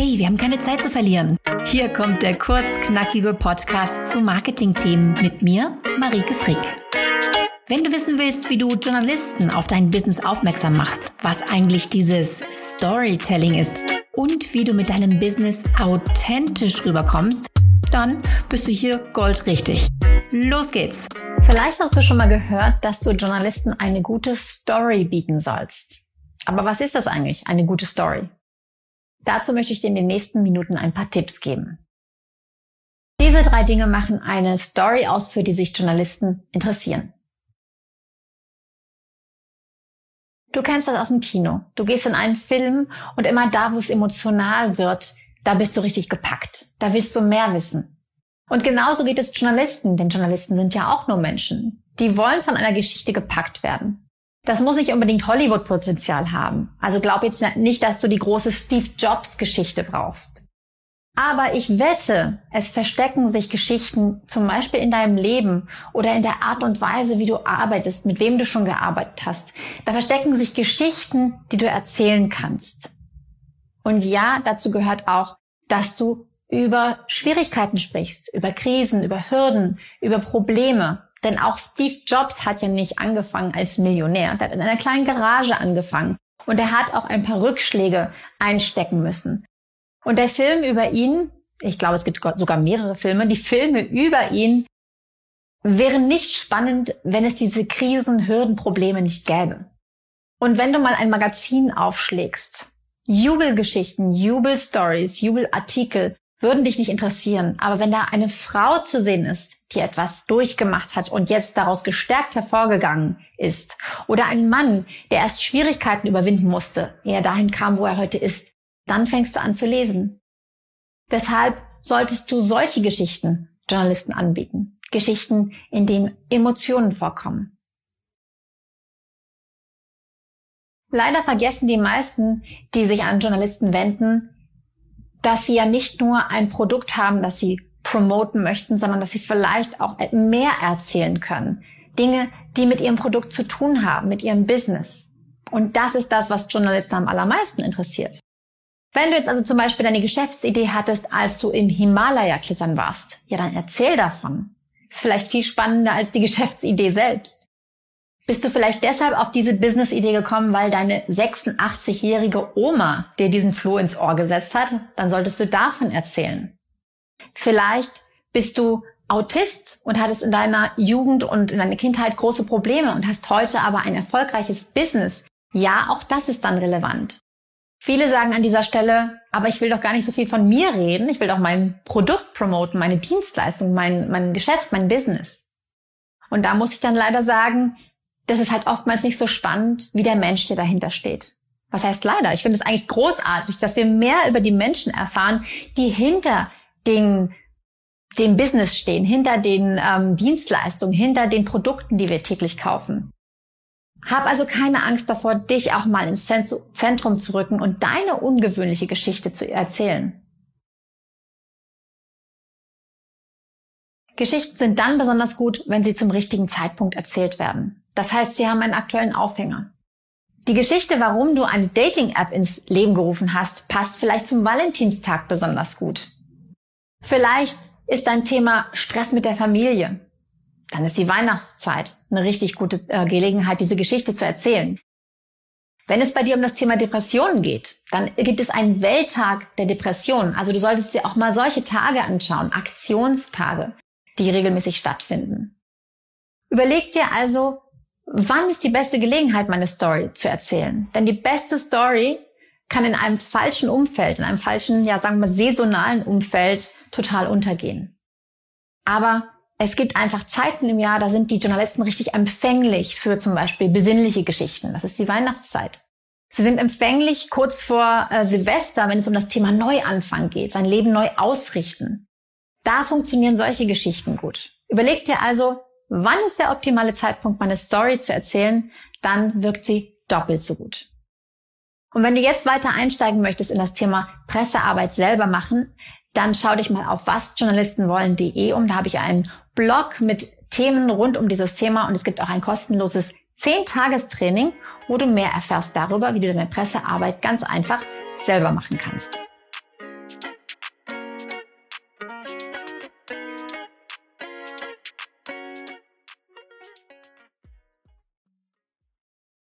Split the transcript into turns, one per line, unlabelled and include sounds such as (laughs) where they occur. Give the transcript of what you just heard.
Hey, wir haben keine Zeit zu verlieren. Hier kommt der kurzknackige Podcast zu Marketingthemen mit mir, Marike Frick. Wenn du wissen willst, wie du Journalisten auf dein Business aufmerksam machst, was eigentlich dieses Storytelling ist und wie du mit deinem Business authentisch rüberkommst, dann bist du hier goldrichtig. Los geht's!
Vielleicht hast du schon mal gehört, dass du Journalisten eine gute Story bieten sollst. Aber was ist das eigentlich, eine gute Story? Dazu möchte ich dir in den nächsten Minuten ein paar Tipps geben. Diese drei Dinge machen eine Story aus, für die sich Journalisten interessieren. Du kennst das aus dem Kino. Du gehst in einen Film und immer da, wo es emotional wird, da bist du richtig gepackt. Da willst du mehr wissen. Und genauso geht es Journalisten, denn Journalisten sind ja auch nur Menschen. Die wollen von einer Geschichte gepackt werden. Das muss nicht unbedingt Hollywood-Potenzial haben. Also glaub jetzt nicht, dass du die große Steve Jobs-Geschichte brauchst. Aber ich wette, es verstecken sich Geschichten zum Beispiel in deinem Leben oder in der Art und Weise, wie du arbeitest, mit wem du schon gearbeitet hast. Da verstecken sich Geschichten, die du erzählen kannst. Und ja, dazu gehört auch, dass du über Schwierigkeiten sprichst, über Krisen, über Hürden, über Probleme. Denn auch Steve Jobs hat ja nicht angefangen als Millionär. Er hat in einer kleinen Garage angefangen. Und er hat auch ein paar Rückschläge einstecken müssen. Und der Film über ihn, ich glaube, es gibt sogar mehrere Filme, die Filme über ihn wären nicht spannend, wenn es diese Krisen, Hürden, Probleme nicht gäbe. Und wenn du mal ein Magazin aufschlägst, Jubelgeschichten, Jubelstories, Jubelartikel würden dich nicht interessieren. Aber wenn da eine Frau zu sehen ist, die etwas durchgemacht hat und jetzt daraus gestärkt hervorgegangen ist, oder ein Mann, der erst Schwierigkeiten überwinden musste, ehe er dahin kam, wo er heute ist, dann fängst du an zu lesen. Deshalb solltest du solche Geschichten Journalisten anbieten. Geschichten, in denen Emotionen vorkommen. Leider vergessen die meisten, die sich an Journalisten wenden, dass sie ja nicht nur ein Produkt haben, das sie promoten möchten, sondern dass sie vielleicht auch mehr erzählen können. Dinge, die mit ihrem Produkt zu tun haben, mit ihrem Business. Und das ist das, was Journalisten am allermeisten interessiert. Wenn du jetzt also zum Beispiel deine Geschäftsidee hattest, als du im Himalaya klettern warst, ja dann erzähl davon. Ist vielleicht viel spannender als die (laughs) Geschäftsidee selbst. Bist du vielleicht deshalb auf diese Business-Idee gekommen, weil deine 86-jährige Oma dir diesen Floh ins Ohr gesetzt hat? Dann solltest du davon erzählen. Vielleicht bist du Autist und hattest in deiner Jugend und in deiner Kindheit große Probleme und hast heute aber ein erfolgreiches Business. Ja, auch das ist dann relevant. Viele sagen an dieser Stelle, aber ich will doch gar nicht so viel von mir reden. Ich will doch mein Produkt promoten, meine Dienstleistung, mein, mein Geschäft, mein Business. Und da muss ich dann leider sagen, das ist halt oftmals nicht so spannend, wie der Mensch, der dahinter steht. Was heißt leider? Ich finde es eigentlich großartig, dass wir mehr über die Menschen erfahren, die hinter den, dem Business stehen, hinter den ähm, Dienstleistungen, hinter den Produkten, die wir täglich kaufen. Hab also keine Angst davor, dich auch mal ins Zentrum zu rücken und deine ungewöhnliche Geschichte zu erzählen. Geschichten sind dann besonders gut, wenn sie zum richtigen Zeitpunkt erzählt werden. Das heißt, sie haben einen aktuellen Aufhänger. Die Geschichte, warum du eine Dating-App ins Leben gerufen hast, passt vielleicht zum Valentinstag besonders gut. Vielleicht ist dein Thema Stress mit der Familie. Dann ist die Weihnachtszeit eine richtig gute äh, Gelegenheit, diese Geschichte zu erzählen. Wenn es bei dir um das Thema Depressionen geht, dann gibt es einen Welttag der Depressionen. Also du solltest dir auch mal solche Tage anschauen, Aktionstage, die regelmäßig stattfinden. Überleg dir also, wann ist die beste Gelegenheit, meine Story zu erzählen? Denn die beste Story kann in einem falschen Umfeld, in einem falschen, ja sagen wir saisonalen Umfeld total untergehen. Aber es gibt einfach Zeiten im Jahr, da sind die Journalisten richtig empfänglich für zum Beispiel besinnliche Geschichten. Das ist die Weihnachtszeit. Sie sind empfänglich kurz vor äh, Silvester, wenn es um das Thema Neuanfang geht, sein Leben neu ausrichten. Da funktionieren solche Geschichten gut. Überleg dir also, wann ist der optimale Zeitpunkt, meine Story zu erzählen, dann wirkt sie doppelt so gut. Und wenn du jetzt weiter einsteigen möchtest in das Thema Pressearbeit selber machen, dann schau dich mal auf wasjournalistenwollen.de um. Da habe ich einen Blog mit Themen rund um dieses Thema und es gibt auch ein kostenloses 10-Tagestraining, wo du mehr erfährst darüber, wie du deine Pressearbeit ganz einfach selber machen kannst.